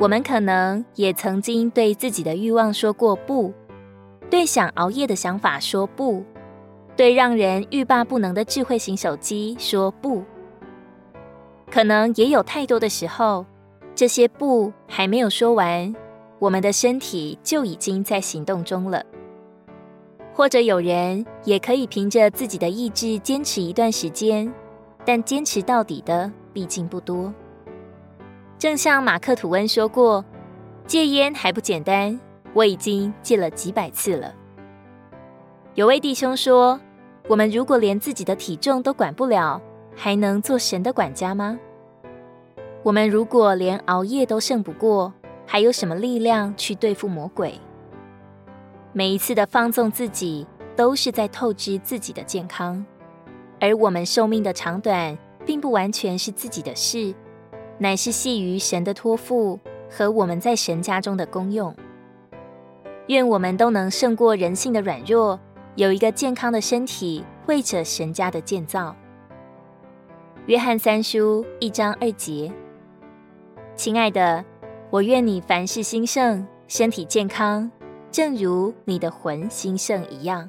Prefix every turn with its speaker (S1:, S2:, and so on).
S1: 我们可能也曾经对自己的欲望说过不，对想熬夜的想法说不，对让人欲罢不能的智慧型手机说不。可能也有太多的时候，这些不还没有说完，我们的身体就已经在行动中了。或者有人也可以凭着自己的意志坚持一段时间，但坚持到底的毕竟不多。正像马克·吐温说过：“戒烟还不简单，我已经戒了几百次了。”有位弟兄说：“我们如果连自己的体重都管不了，还能做神的管家吗？我们如果连熬夜都胜不过，还有什么力量去对付魔鬼？每一次的放纵自己，都是在透支自己的健康，而我们寿命的长短，并不完全是自己的事。”乃是系于神的托付和我们在神家中的功用。愿我们都能胜过人性的软弱，有一个健康的身体，为着神家的建造。约翰三书一章二节，亲爱的，我愿你凡事兴盛，身体健康，正如你的魂兴盛一样。